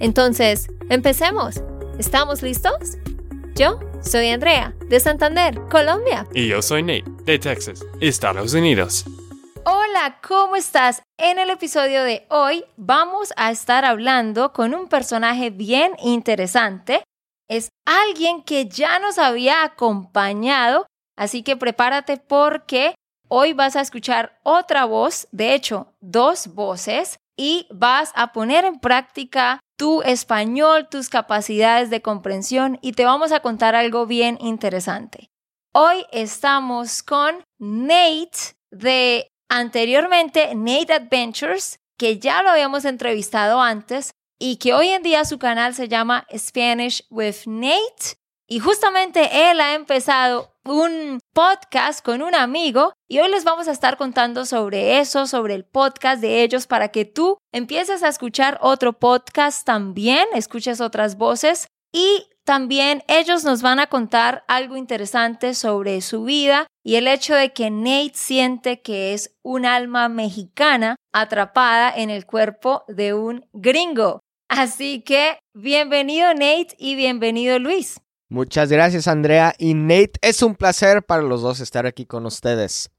Entonces, empecemos. ¿Estamos listos? Yo soy Andrea, de Santander, Colombia. Y yo soy Nate, de Texas, Estados Unidos. Hola, ¿cómo estás? En el episodio de hoy vamos a estar hablando con un personaje bien interesante. Es alguien que ya nos había acompañado Así que prepárate porque hoy vas a escuchar otra voz, de hecho, dos voces, y vas a poner en práctica tu español, tus capacidades de comprensión y te vamos a contar algo bien interesante. Hoy estamos con Nate de anteriormente Nate Adventures, que ya lo habíamos entrevistado antes y que hoy en día su canal se llama Spanish with Nate y justamente él ha empezado un podcast con un amigo y hoy les vamos a estar contando sobre eso, sobre el podcast de ellos para que tú empieces a escuchar otro podcast también, escuches otras voces y también ellos nos van a contar algo interesante sobre su vida y el hecho de que Nate siente que es un alma mexicana atrapada en el cuerpo de un gringo. Así que bienvenido Nate y bienvenido Luis. Muchas gracias, Andrea y Nate. Es un placer para los dos estar aquí con ustedes.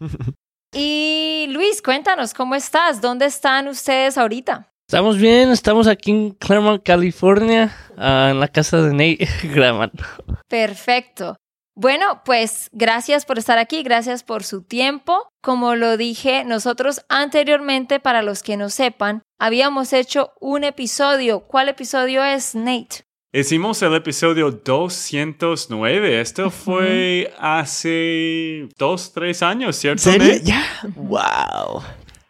y Luis, cuéntanos, ¿cómo estás? ¿Dónde están ustedes ahorita? Estamos bien, estamos aquí en Claremont, California, ah, en la casa de Nate grabando. Perfecto. Bueno, pues gracias por estar aquí, gracias por su tiempo. Como lo dije, nosotros anteriormente, para los que no sepan, habíamos hecho un episodio. ¿Cuál episodio es, Nate? Hicimos el episodio 209. Esto fue hace dos, tres años, ¿cierto? ¿Serio? Ya. Wow.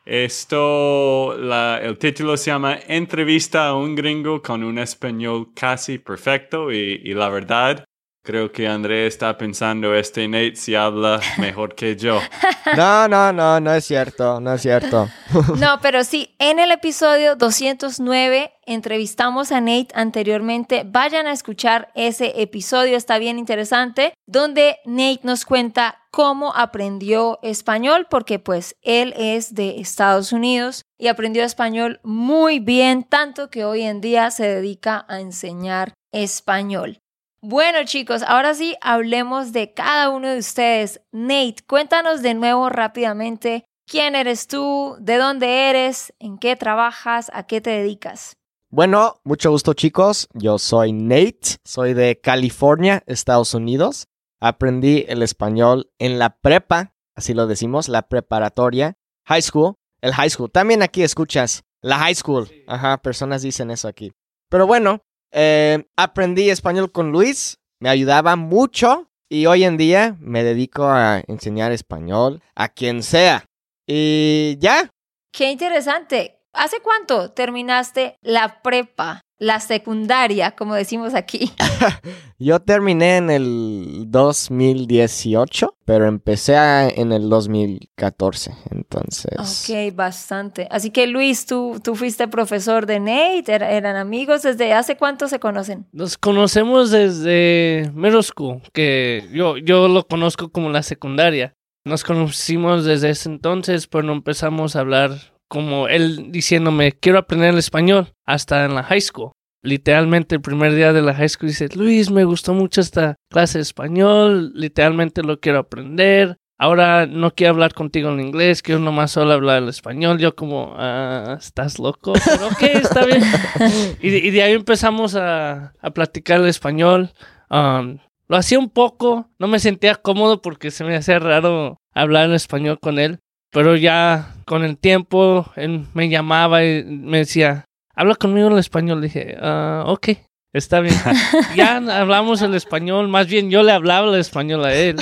Esto, el título se llama Entrevista a un gringo con un español casi perfecto y, y la verdad, Creo que André está pensando, este Nate si habla mejor que yo. No, no, no, no es cierto, no es cierto. No, pero sí, en el episodio 209 entrevistamos a Nate anteriormente. Vayan a escuchar ese episodio, está bien interesante, donde Nate nos cuenta cómo aprendió español, porque pues él es de Estados Unidos y aprendió español muy bien, tanto que hoy en día se dedica a enseñar español. Bueno chicos, ahora sí hablemos de cada uno de ustedes. Nate, cuéntanos de nuevo rápidamente quién eres tú, de dónde eres, en qué trabajas, a qué te dedicas. Bueno, mucho gusto chicos, yo soy Nate, soy de California, Estados Unidos. Aprendí el español en la prepa, así lo decimos, la preparatoria, high school, el high school. También aquí escuchas la high school. Ajá, personas dicen eso aquí. Pero bueno, eh, aprendí español con Luis, me ayudaba mucho y hoy en día me dedico a enseñar español a quien sea. Y ya. Qué interesante. ¿Hace cuánto terminaste la prepa? La secundaria, como decimos aquí? Yo terminé en el 2018, pero empecé en el 2014, entonces. Ok, bastante. Así que Luis, tú, tú fuiste profesor de Nate, eran amigos, ¿desde hace cuánto se conocen? Nos conocemos desde middle school, que yo, yo lo conozco como la secundaria. Nos conocimos desde ese entonces, pero no empezamos a hablar como él diciéndome, quiero aprender el español, hasta en la high school. Literalmente el primer día de la high school dice, Luis, me gustó mucho esta clase de español, literalmente lo quiero aprender. Ahora no quiero hablar contigo en inglés, quiero nomás solo hablar el español. Yo como, ah, ¿estás loco? Pero ok, está bien. y, de ahí empezamos a, a platicar el español. Um, lo hacía un poco, no me sentía cómodo porque se me hacía raro hablar en español con él. Pero ya con el tiempo, él me llamaba y me decía, habla conmigo en español. Le dije, ah, ok, está bien. ya hablamos el español, más bien yo le hablaba el español a él.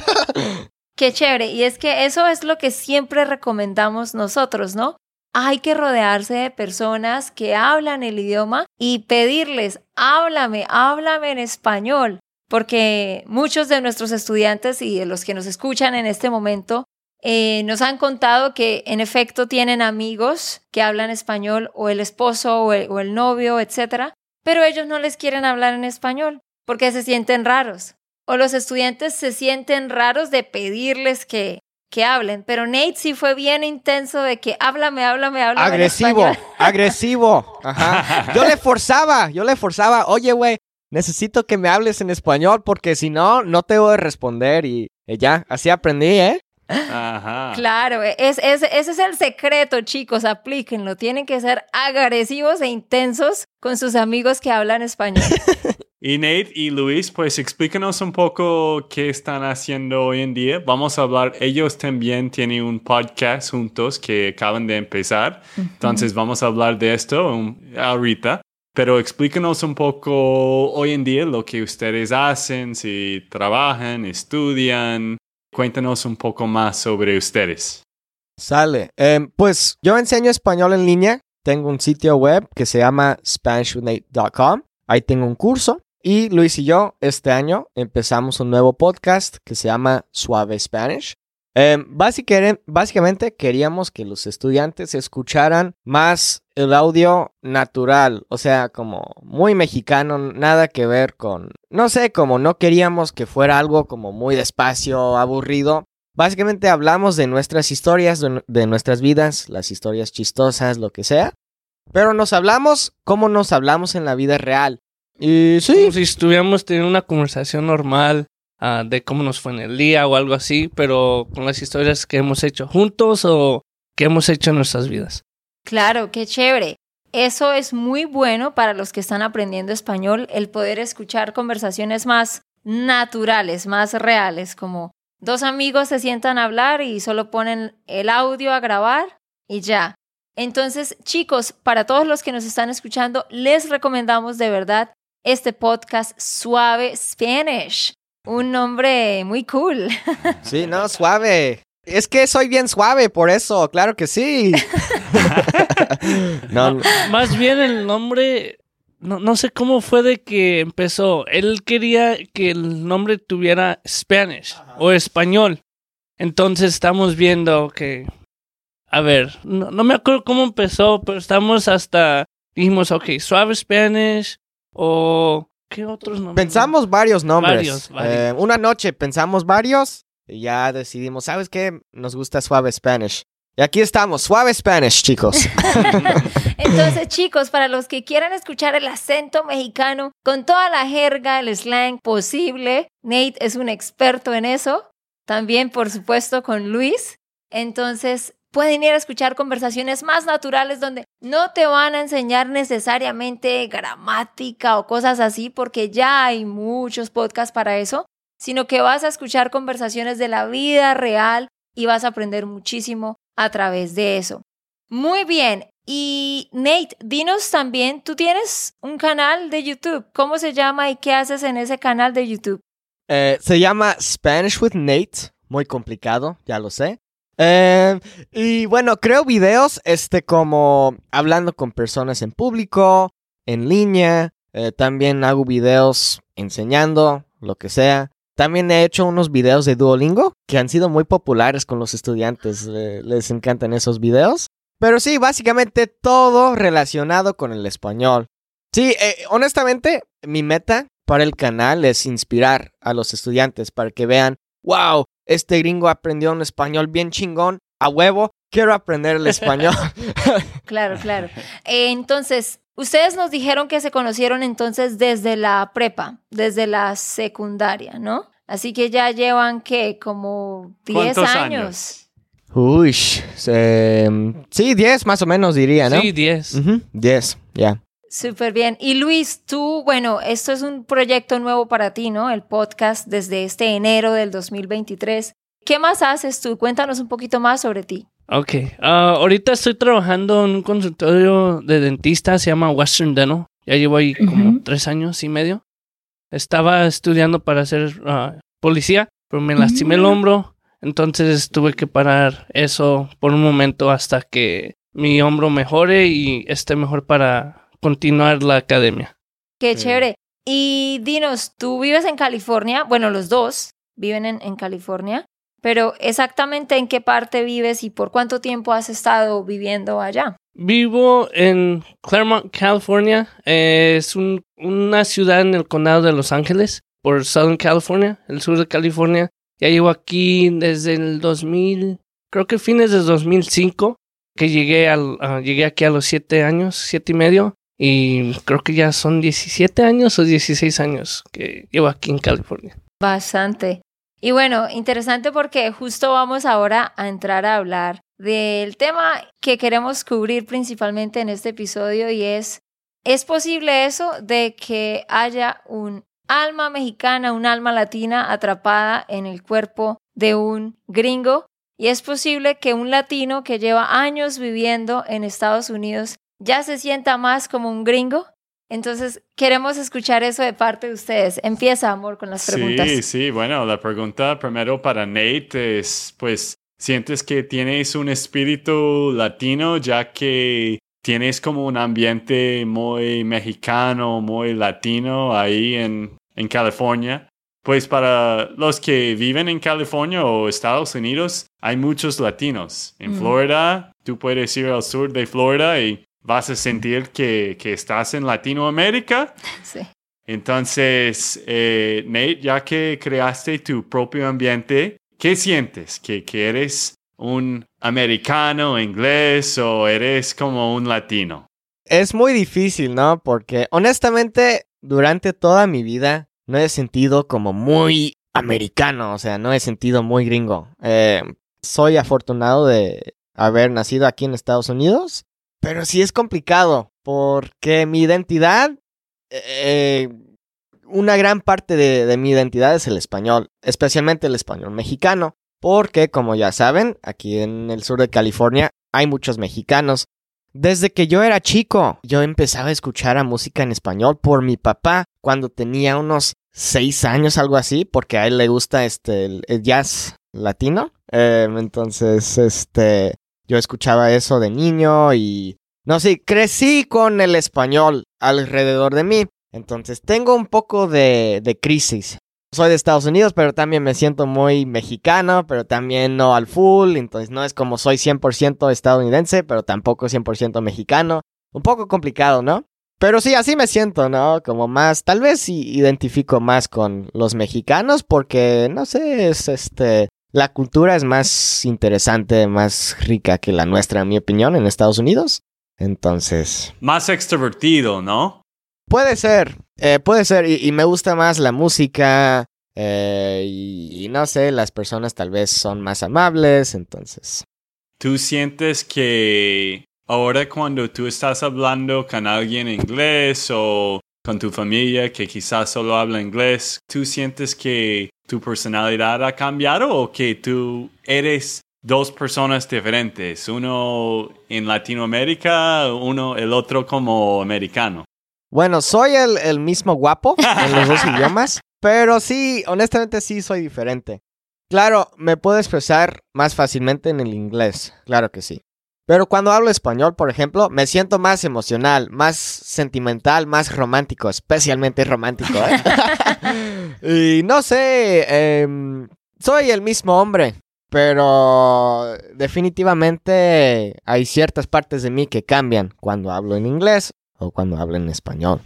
Qué chévere. Y es que eso es lo que siempre recomendamos nosotros, ¿no? hay que rodearse de personas que hablan el idioma y pedirles, háblame, háblame en español, porque muchos de nuestros estudiantes y de los que nos escuchan en este momento eh, nos han contado que en efecto tienen amigos que hablan español o el esposo o el, o el novio, etcétera, pero ellos no les quieren hablar en español porque se sienten raros. O los estudiantes se sienten raros de pedirles que, que hablen, pero Nate sí fue bien intenso de que háblame, háblame, háblame. en Agresivo, español. agresivo. Ajá. Yo le forzaba, yo le forzaba. Oye, güey, necesito que me hables en español porque si no, no te voy a responder. Y, y ya, así aprendí, ¿eh? Ajá. Claro, es, es- ese es el secreto, chicos, aplíquenlo. Tienen que ser agresivos e intensos con sus amigos que hablan español. Y Nate y Luis, pues explícanos un poco qué están haciendo hoy en día. Vamos a hablar, ellos también tienen un podcast juntos que acaban de empezar. Entonces vamos a hablar de esto ahorita. Pero explícanos un poco hoy en día lo que ustedes hacen, si trabajan, estudian. Cuéntanos un poco más sobre ustedes. Sale. Em, pues yo enseño español en línea. Tengo un sitio web que se llama SpanishWithNate.com. Ahí tengo un curso. Y Luis y yo este año empezamos un nuevo podcast que se llama Suave Spanish. Em, básicamente, queríamos que los estudiantes escucharan más el audio natural, o sea, como muy mexicano, nada que ver con, no sé, como no queríamos que fuera algo como muy despacio, aburrido. Básicamente hablamos de nuestras historias, de, de nuestras vidas, las historias chistosas, lo que sea. Pero nos hablamos como nos hablamos en la vida real. Y sí, Como si estuviéramos teniendo una conversación normal ah, de cómo nos fue en el día o algo así, pero con las historias que hemos hecho juntos o que hemos hecho en nuestras vidas. Claro, qué chévere. Eso es muy bueno para los que están aprendiendo español, el poder escuchar conversaciones más naturales, más reales, como dos amigos se sientan a hablar y solo ponen el audio a grabar y ya. Entonces, chicos, para todos los que nos están escuchando, les recomendamos de verdad este podcast Suave Spanish. Un nombre muy cool. sí, no, suave. Es que soy bien suave, por eso, claro que sí. no, no. Más bien el nombre, no, no sé cómo fue de que empezó. Él quería que el nombre tuviera Spanish o español. Entonces estamos viendo que, a ver, no, no me acuerdo cómo empezó, pero estamos hasta, dijimos, ok, suave Spanish o ¿qué otros nombres? Pensamos varios nombres. Varios, varios. Eh, una noche pensamos varios y ya decidimos, ¿sabes qué? Nos gusta Suave Spanish. Y aquí estamos, Suave Spanish, chicos. Entonces, chicos, para los que quieran escuchar el acento mexicano con toda la jerga, el slang posible, Nate es un experto en eso. También, por supuesto, con Luis. Entonces, pueden ir a escuchar conversaciones más naturales donde no te van a enseñar necesariamente gramática o cosas así, porque ya hay muchos podcasts para eso, sino que vas a escuchar conversaciones de la vida real y vas a aprender muchísimo a través de eso. Muy bien. Y Nate, dinos también, tú tienes un canal de YouTube. ¿Cómo se llama y qué haces en ese canal de YouTube? Eh, se llama Spanish with Nate. Muy complicado, ya lo sé. Eh, y bueno, creo videos, este, como hablando con personas en público, en línea. Eh, también hago videos enseñando, lo que sea. También he hecho unos videos de Duolingo que han sido muy populares con los estudiantes. eh, les encantan esos videos. Pero sí, básicamente todo relacionado con el español. Sí, eh, honestamente, mi meta para el canal es inspirar a los estudiantes para que vean, wow, este gringo aprendió un español bien chingón, a huevo, quiero aprender el español. Claro, claro. Eh, entonces, ustedes nos dijeron que se conocieron entonces desde la prepa, desde la secundaria, ¿no? Así que ya llevan, ¿qué? Como 10 ¿Cuántos años. años? Uy, se- sí, 10 más o menos diría, ¿no? Sí, 10. Ujú, 10, ya. Súper bien. Y Luis, tú, bueno, esto es un proyecto nuevo para ti, ¿no? El podcast desde este enero del 2023. ¿Qué más haces tú? Cuéntanos un poquito más sobre ti. Ok, ah, ahorita estoy trabajando en un consultorio de dentista, se llama Western Dental. Ya llevo ahí como tres años y medio. Estaba estudiando para ser ah, policía, pero me lastimé el Mm. hombro, entonces tuve que parar eso por un momento hasta que mi hombro mejore y esté mejor para continuar la academia. Qué Sí. chévere. Y dinos, tú vives en California, bueno, los dos viven en, en California, pero exactamente en qué parte vives y por cuánto tiempo has estado viviendo allá. Vivo en Claremont, California. Eh, es un- una ciudad en el condado de Los Ángeles, por Southern California, el sur de California. Ya llevo aquí desde el 2000, creo que fines del 2005, que llegué, al, ah, llegué aquí a los 7 años, 7 y medio. Y creo que ya son 17 años o 16 años que llevo aquí en California. Bastante. Y bueno, interesante porque justo vamos ahora a entrar a hablar del tema que queremos cubrir principalmente en este episodio y es, ¿es posible eso de que haya un alma mexicana, un alma latina atrapada en el cuerpo de un gringo? Y es posible que un latino que lleva años viviendo en Estados Unidos ya se sienta más como un gringo. Entonces, queremos escuchar eso de parte de ustedes. Empieza, amor, con las preguntas. Sí, sí, bueno, la pregunta primero para Nate es, pues, ¿sientes que tienes un espíritu latino ya que tienes como un ambiente muy mexicano, muy latino ahí en, en California? Pues para los que viven en California o Estados Unidos, hay muchos latinos. En Mm. Florida, tú puedes ir al sur de Florida y vas a sentir que, que estás en Latinoamérica. Sí. Entonces, eh, Nate, ya que creaste tu propio ambiente, ¿qué sientes? ¿Que, que eres un americano, inglés o eres como un latino? Es muy difícil, ¿no? Porque honestamente, durante toda mi vida no he sentido como muy americano, o sea, no he sentido muy gringo. Eh, soy afortunado de haber nacido aquí en Estados Unidos, pero sí es complicado porque mi identidad, eh, una gran parte de, mi identidad es el español, especialmente el español mexicano, porque como ya saben, aquí en el sur de California hay muchos mexicanos. Desde que yo era chico, yo empezaba a escuchar a música en español por mi papá cuando tenía unos seis años, algo así, porque a él le gusta este el, jazz latino. Eh, entonces, este, yo escuchaba eso de niño y no sé, crecí con el español alrededor de mí. Entonces, tengo un poco de, de crisis. Soy de Estados Unidos, pero también me siento muy mexicano, pero también no al full. Entonces, no es como soy 100% estadounidense, pero tampoco 100% mexicano. Un poco complicado, ¿no? Pero sí, así me siento, ¿no? Como más, tal vez sí identifico más con los mexicanos porque, no sé, es este, la cultura es más interesante, más rica que la nuestra, en mi opinión, en Estados Unidos. Entonces, Más extrovertido, ¿no? puede ser, eh, puede ser, y, y me gusta más la música, eh, y, y no sé, las personas tal vez son más amables, entonces. ¿Tú sientes que ahora cuando tú estás hablando con alguien en inglés o con tu familia que quizás solo habla inglés, ¿tú sientes que tu personalidad ha cambiado o que tú eres dos personas diferentes? Uno en Latinoamérica, uno el otro como americano. Bueno, soy el, el mismo guapo en los dos idiomas, pero sí, honestamente sí soy diferente. Claro, me puedo expresar más fácilmente en el inglés, claro que sí. Pero cuando hablo español, por ejemplo, me siento más emocional, más sentimental, más romántico, especialmente romántico. ¿eh? y no sé, em, soy el mismo hombre, pero definitivamente hay ciertas partes de mí que cambian cuando hablo en inglés o cuando hablo en español.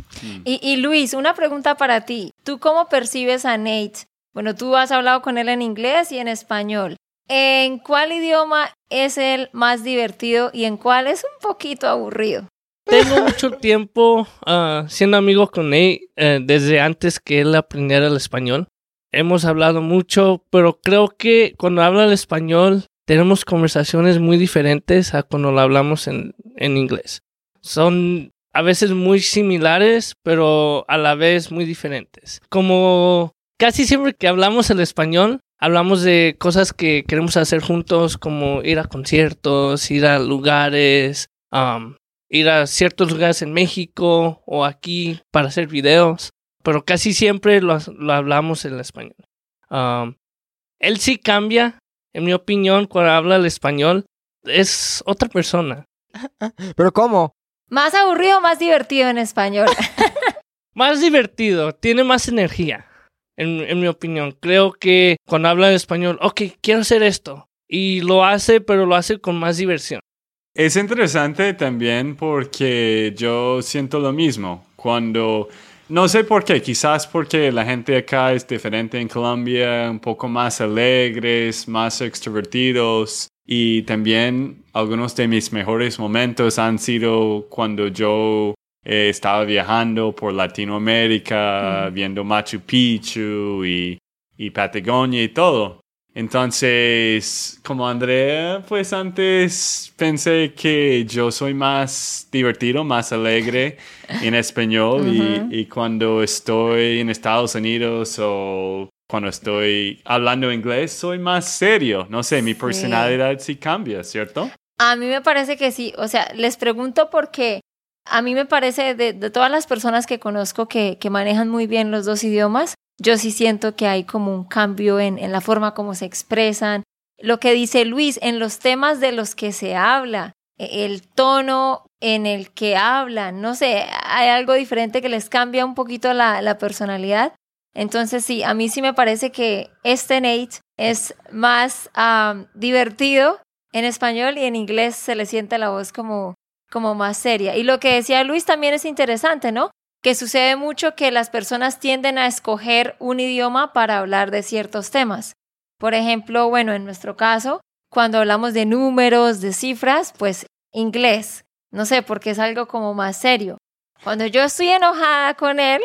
Y, y Luis, una pregunta para ti. ¿Tú cómo percibes a Nate? Bueno, tú has hablado con él en inglés y en español. ¿En cuál idioma es él más divertido y en cuál es un poquito aburrido? Tengo mucho tiempo ah, siendo amigo con él eh, desde antes que él aprendiera el español. Hemos hablado mucho, pero creo que cuando habla el español tenemos conversaciones muy diferentes a cuando lo hablamos en, en inglés. Son a veces muy similares, pero a la vez muy diferentes. Como casi siempre que hablamos el español, hablamos de cosas que queremos hacer juntos, como ir a conciertos, ir a lugares, um, ir a ciertos lugares en México o aquí para hacer videos, pero casi siempre lo, lo hablamos en español. Um, él sí cambia, en mi opinión, cuando habla el español, es otra persona. ¿Pero cómo? Más aburrido, más divertido en español. Más divertido, tiene más energía, en, en mi opinión. Creo que cuando habla en español, ok, quiero hacer esto. Y lo hace, pero lo hace con más diversión. Es interesante también porque yo siento lo mismo. Cuando, no sé por qué, quizás porque la gente acá es diferente en Colombia, un poco más alegres, más extrovertidos. Y también algunos de mis mejores momentos han sido cuando yo eh, estaba viajando por Latinoamérica, viendo Machu Picchu y, y Patagonia y todo. Entonces, como Andrea, pues antes pensé que yo soy más divertido, más alegre en español y, y cuando estoy en Estados Unidos o cuando estoy hablando inglés soy más serio. No sé, mi Sí. personalidad sí cambia, ¿cierto? A mí me parece que sí. O sea, les pregunto porque a mí me parece de, todas las personas que conozco que, manejan muy bien los dos idiomas, yo sí siento que hay como un cambio en, la forma como se expresan. Lo que dice Luis, en los temas de los que se habla, e- el tono en el que hablan, no sé, hay algo diferente que les cambia un poquito la, personalidad. Entonces sí, a mí sí me parece que este Nate es más am, divertido en español y en inglés se le siente la voz como, como más seria. Y lo que decía Luis también es interesante, ¿no? Que sucede mucho que las personas tienden a escoger un idioma para hablar de ciertos temas. Por ejemplo, bueno, en nuestro caso, cuando hablamos de números, de cifras, pues inglés. No sé, porque es algo como más serio. Cuando yo estoy enojada con él,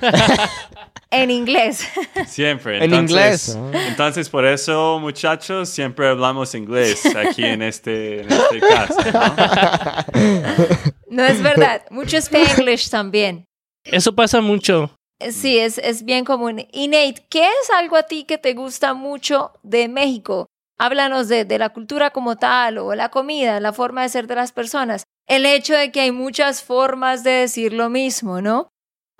en inglés. Siempre. En Entonces- inglés. ¿no? Entonces, por eso, muchachos, siempre hablamos inglés aquí en este, en este caso. ¿no? No es verdad. Mucho Spanglish también. Eso pasa mucho. Sí, es, es bien común. Y Nate, ¿qué es algo a ti que te gusta mucho de México? Háblanos de, de la cultura como tal, o la comida, la forma de ser de las personas. El hecho de que hay muchas formas de decir lo mismo, ¿no?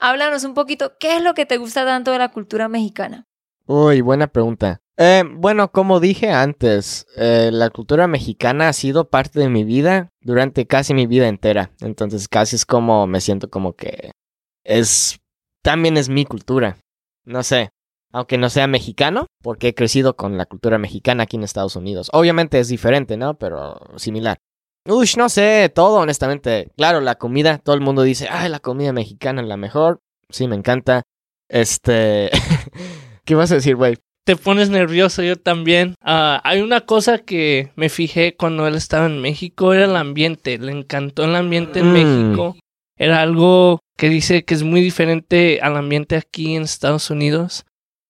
Háblanos un poquito, ¿qué es lo que te gusta tanto de la cultura mexicana? Uy, buena pregunta. Eh, bueno, como dije antes, eh, la cultura mexicana ha sido parte de mi vida durante casi mi vida entera. Entonces casi es como me siento como que es también es mi cultura. No sé, aunque no sea mexicano, porque he crecido con la cultura mexicana aquí en Estados Unidos. Obviamente es diferente, ¿no? Pero similar. Uy, no sé, todo honestamente. Claro, la comida, todo el mundo dice, ay, la comida mexicana es la mejor. Sí, me encanta. Este... ¿Qué vas a decir, güey? Te pones nervioso, yo también. Ah, hay una cosa que me fijé cuando él estaba en México, era el ambiente. Le encantó el ambiente en Mm. México. Era algo que dice que es muy diferente al ambiente aquí en Estados Unidos.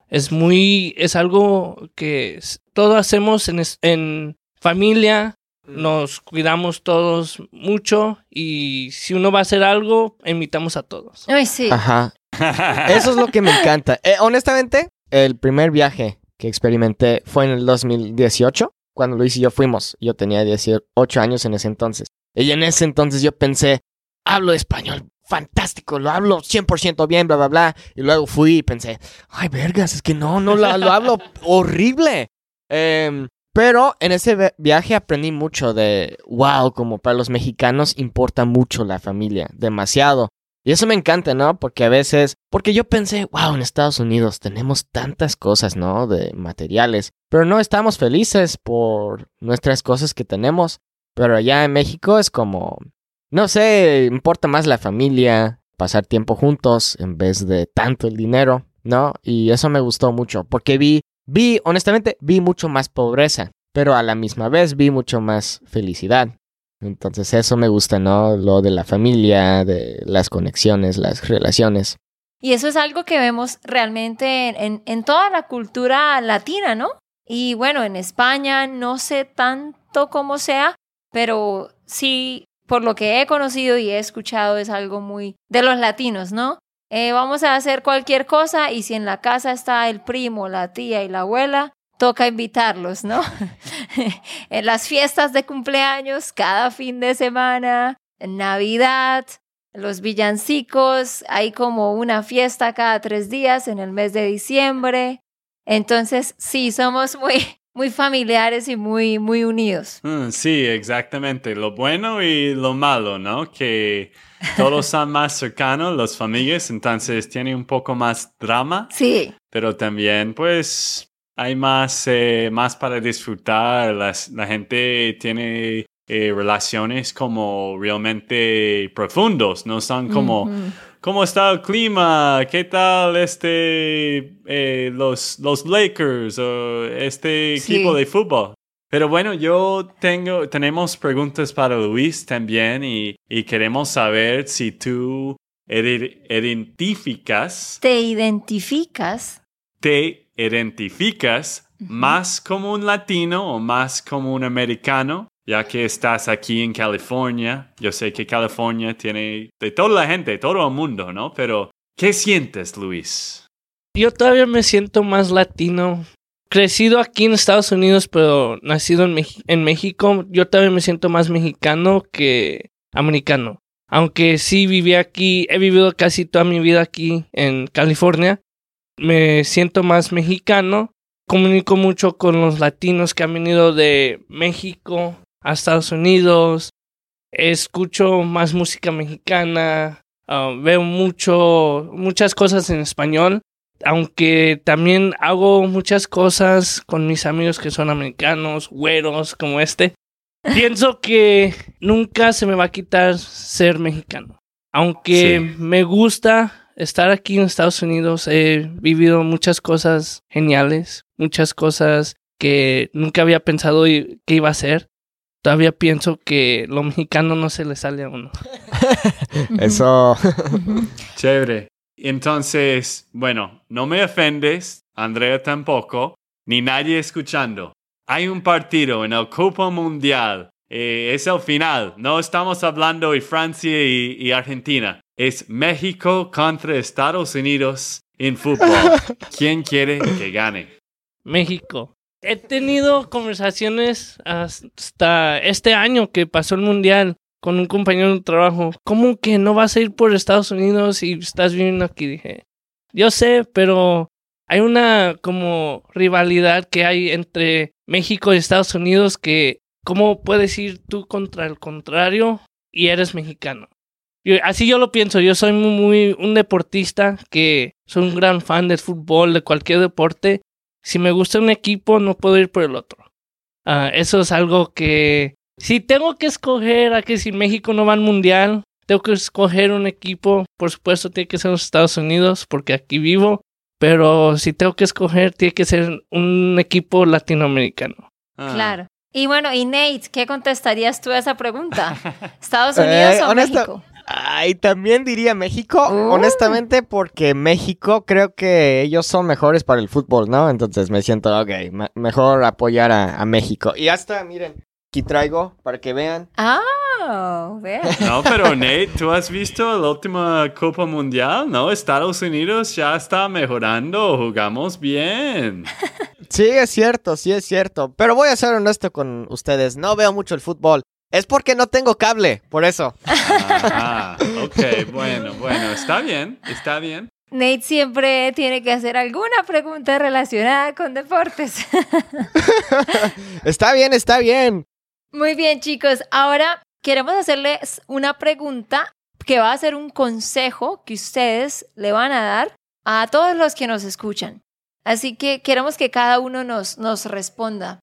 Es muy, es algo que todo hacemos en, en familia, nos cuidamos todos mucho y si uno va a hacer algo, invitamos a todos. Ay, sí. Ajá. Eso es lo que me encanta. Eh, honestamente, el primer viaje que experimenté fue en el 2018, cuando Luis y yo fuimos. Yo tenía 18 años en ese entonces. Y en ese entonces yo pensé, hablo español fantástico, lo hablo 100% bien, bla, bla, bla. Y luego fui y pensé, ay, vergas, es que no, no lo, lo hablo horrible. Em, pero en ese vi- viaje aprendí mucho de, wow, como para los mexicanos importa mucho la familia, demasiado. Y eso me encanta, ¿no? Porque a veces, porque yo pensé, wow, en Estados Unidos tenemos tantas cosas, ¿no? De materiales, pero no estamos felices por nuestras cosas que tenemos. Pero allá en México es como, no sé, importa más la familia, pasar tiempo juntos en vez de tanto el dinero, ¿no? Y eso me gustó mucho, porque vi, vi, honestamente, vi mucho más pobreza, pero a la misma vez vi mucho más felicidad. Entonces eso me gusta, ¿no? Lo de la familia, de las conexiones, las relaciones. Y eso es algo que vemos realmente en, en- toda la cultura latina, ¿no? Y bueno, en España no sé tanto cómo sea, pero sí, por lo que he conocido y he escuchado, es algo muy de los latinos, ¿no? Eh, vamos a hacer cualquier cosa y si en la casa está el primo, la tía y la abuela, toca invitarlos, ¿no? en las fiestas de cumpleaños, cada fin de semana, en Navidad, los villancicos, hay como una fiesta cada tres días en el mes de diciembre. Entonces, sí, somos muy, muy familiares y muy, muy unidos. Mm, sí, exactamente. Lo bueno y lo malo, ¿no? Que todos son más cercanos, las familias, entonces tiene un poco más drama. Sí. Pero también, pues, hay más, eh, más para disfrutar. Las- la gente tiene eh, relaciones como realmente profundos, no son como. ¿Cómo está el clima? ¿Qué tal este, eh, los, los Lakers o este Sí. equipo de fútbol? Pero bueno, yo tengo, tenemos preguntas para Luis también y, y queremos saber si tú ide- identificas Te identificas. te identificas más como un latino o más como un americano, ya que estás aquí en California. Yo sé que California tiene de toda la gente, todo el mundo, ¿no? Pero, ¿qué sientes, Luis? Yo todavía me siento más latino. Crecido aquí en Estados Unidos, pero nacido en, en México, yo todavía me siento más mexicano que americano. Aunque sí viví aquí, he vivido casi toda mi vida aquí en California, me siento más mexicano. Comunico mucho con los latinos que han venido de México a Estados Unidos. Escucho más música mexicana. ah, veo mucho, muchas cosas en español aunque también hago muchas cosas con mis amigos que son americanos, güeros como este, pienso que nunca se me va a quitar ser mexicano. Aunque Sí. me gusta estar aquí en Estados Unidos, he vivido muchas cosas geniales, muchas cosas que nunca había pensado que iba a ser. Todavía pienso que lo mexicano no se le sale a uno. Eso. Chévere. Entonces, bueno, no me ofendes, Andrea tampoco, ni nadie escuchando. Hay un partido en el Copa Mundial. eh, es el final. No estamos hablando de Francia y, y Argentina. Es México contra Estados Unidos en fútbol. ¿Quién quiere que gane? México. He tenido conversaciones hasta este año que pasó el mundial con un compañero de trabajo. ¿Cómo que no vas a ir por Estados Unidos y estás viviendo aquí? Dije, yo sé, pero hay una como rivalidad que hay entre México y Estados Unidos que ¿cómo puedes ir tú contra el contrario y eres mexicano? Así yo lo pienso, yo soy muy, muy un deportista que soy un gran fan del fútbol, de cualquier deporte si me gusta un equipo, no puedo ir por el otro. Ah, eso es algo que, si tengo que escoger a que si México no va al mundial, tengo que escoger un equipo, por supuesto tiene que ser los Estados Unidos, porque aquí vivo, pero si tengo que escoger, tiene que ser un equipo latinoamericano. Ah, Claro. Y bueno, y Nate, ¿qué contestarías tú a esa pregunta? ¿Estados Eh, Unidos o honesta- México? Ay, también diría México, Uh. honestamente, porque México creo que ellos son mejores para el fútbol, ¿no? Entonces me siento, ok, me- mejor apoyar a, a México. Y hasta, miren, aquí traigo para que vean. Ah, vea. No, pero Nate, ¿tú has visto la última Copa Mundial? No, Estados Unidos ya está mejorando, jugamos bien. Sí, es cierto, sí es cierto. Pero voy a ser honesto con ustedes, no veo mucho el fútbol. Es porque no tengo cable, por eso. Ajá, ok, bueno, bueno, está bien, está bien. Nate siempre tiene que hacer alguna pregunta relacionada con deportes. Está bien, está bien. Muy bien, chicos. Ahora queremos hacerles una pregunta que va a ser un consejo que ustedes le van a dar a todos los que nos escuchan. Así que queremos que cada uno nos, nos responda.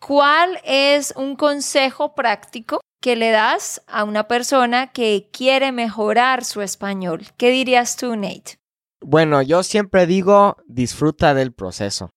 ¿Cuál es un consejo práctico que le das a una persona que quiere mejorar su español? ¿Qué dirías tú, Nate? Bueno, yo siempre digo, disfruta del proceso.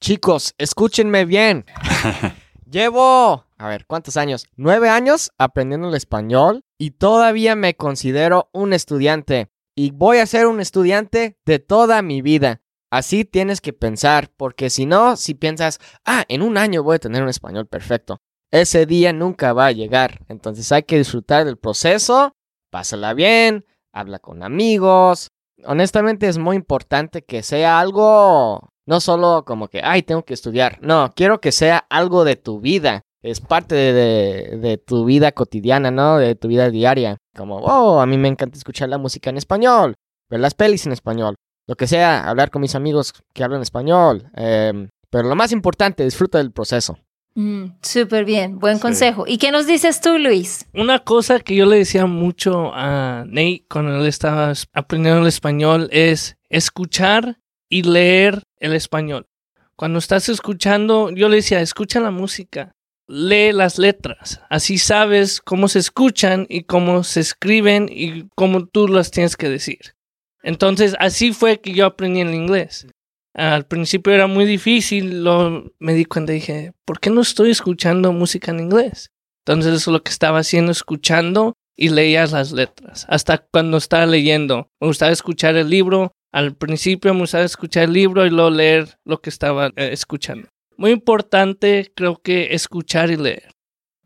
Chicos, escúchenme bien. Llevo, a ver, ¿cuántos años? Nueve años aprendiendo el español y todavía me considero un estudiante. Y voy a ser un estudiante de toda mi vida. Así tienes que pensar, porque si no, si piensas, ah, en un año voy a tener un español perfecto, ese día nunca va a llegar. Entonces hay que disfrutar del proceso, pásala bien, habla con amigos. Honestamente es muy importante que sea algo, no solo como que, ay, tengo que estudiar. No, quiero que sea algo de tu vida. Es parte de, de- tu vida cotidiana, ¿no? De tu vida diaria. Como, oh, a mí me encanta escuchar la música en español, ver las pelis en español lo que sea, hablar con mis amigos que hablan español, eh, Pero lo más importante, disfruta del proceso. Mm, Súper bien, buen Sí. consejo. ¿Y qué nos dices tú, Luis? Una cosa que yo le decía mucho a Nate cuando él estaba es- aprendiendo el español es escuchar y leer el español. Cuando estás escuchando, yo le decía, escucha la música, lee las letras, así sabes cómo se escuchan y cómo se escriben y cómo tú las tienes que decir. Entonces, así fue que yo aprendí el inglés. Al principio era muy difícil, lo, me di cuenta y dije, ¿por qué no estoy escuchando música en inglés? Entonces eso es lo que estaba haciendo, escuchando y leías las letras. Hasta cuando estaba leyendo, me gustaba escuchar el libro. Al principio me gustaba escuchar el libro y luego leer lo que estaba eh, escuchando. Muy importante, creo que escuchar y leer.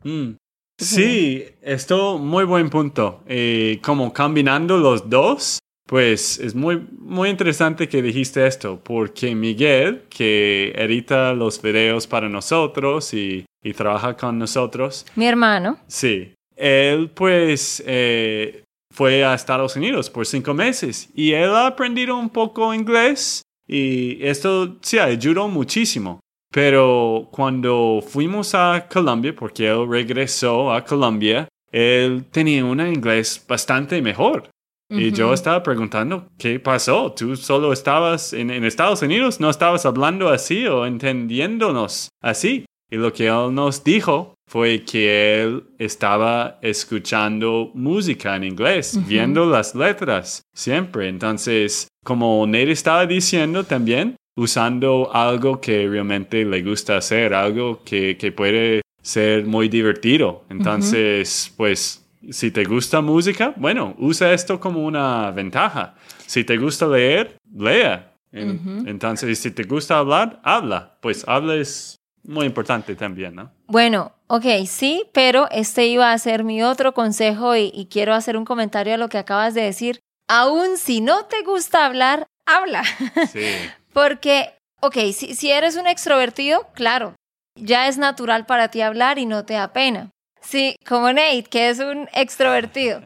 Mm. Sí, esto muy buen punto. Eh, como combinando los dos, pues es muy, muy interesante que dijiste esto, porque Miguel, que edita los videos para nosotros y, y trabaja con nosotros, Mi hermano. sí, él pues eh, fue a Estados Unidos por cinco meses y él ha aprendido un poco inglés y esto sí ayudó muchísimo. Pero cuando fuimos a Colombia, porque él regresó a Colombia, él tenía un inglés bastante mejor. Y yo estaba preguntando, ¿qué pasó? ¿Tú solo estabas en, en Estados Unidos? ¿No estabas hablando así o entendiéndonos así? Y lo que él nos dijo fue que él estaba escuchando música en inglés, viendo las letras siempre. Entonces, como Nate estaba diciendo también, usando algo que realmente le gusta hacer, algo que, que puede ser muy divertido. Entonces, pues, si te gusta música, bueno, usa esto como una ventaja. Si te gusta leer, lea. En- Ujú. Entonces, si te gusta hablar, habla. Pues habla es muy importante también, ¿no? Bueno, ok, sí, pero este iba a ser mi otro consejo y, y quiero hacer un comentario a lo que acabas de decir. Aún si no te gusta hablar, habla. Sí. Porque, ok, si, si eres un extrovertido, claro, ya es natural para ti hablar y no te da pena. Sí, como Nate, que es un extrovertido.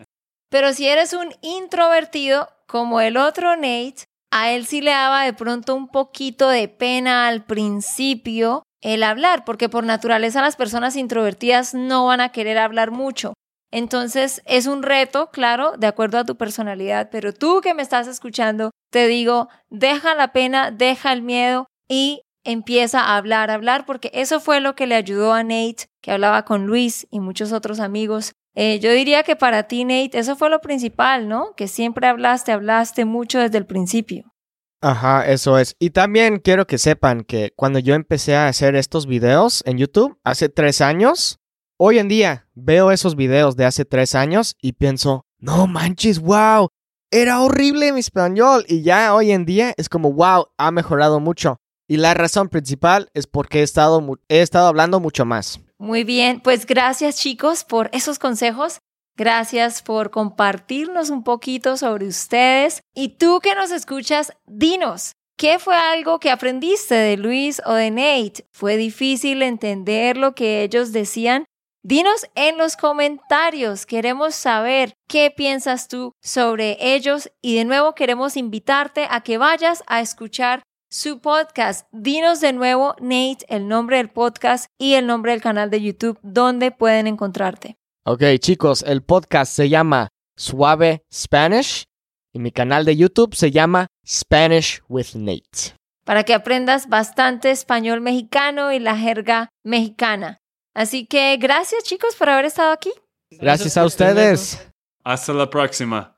Pero si eres un introvertido, como el otro Nate, a él sí le daba de pronto un poquito de pena al principio el hablar, porque por naturaleza las personas introvertidas no van a querer hablar mucho. Entonces es un reto, claro, de acuerdo a tu personalidad, pero tú que me estás escuchando, te digo, deja la pena, deja el miedo y empieza a hablar, hablar, porque eso fue lo que le ayudó a Nate, que hablaba con Luis y muchos otros amigos. Eh, yo diría que para ti, Nate, eso fue lo principal, ¿no? Que siempre hablaste, hablaste mucho desde el principio. Ajá, eso es. Y también quiero que sepan que cuando yo empecé a hacer estos videos en YouTube hace tres años, hoy en día veo esos videos de hace tres años y pienso, no manches, wow, era horrible mi español. Y ya hoy en día es como, wow, ha mejorado mucho. Y la razón principal es porque he estado, he estado hablando mucho más. Muy bien, pues gracias chicos por esos consejos. Gracias por compartirnos un poquito sobre ustedes. Y tú que nos escuchas, dinos, ¿qué fue algo que aprendiste de Luis o de Nate? ¿Fue difícil entender lo que ellos decían? Dinos en los comentarios, queremos saber qué piensas tú sobre ellos y de nuevo queremos invitarte a que vayas a escuchar su podcast. Dinos de nuevo, Nate, el nombre del podcast y el nombre del canal de YouTube donde pueden encontrarte. Ok, chicos, el podcast se llama Suave Spanish y mi canal de YouTube se llama Spanish with Nate. para que aprendas bastante español mexicano y la jerga mexicana. Así que gracias chicos por haber estado aquí. Gracias a ustedes. Hasta la próxima.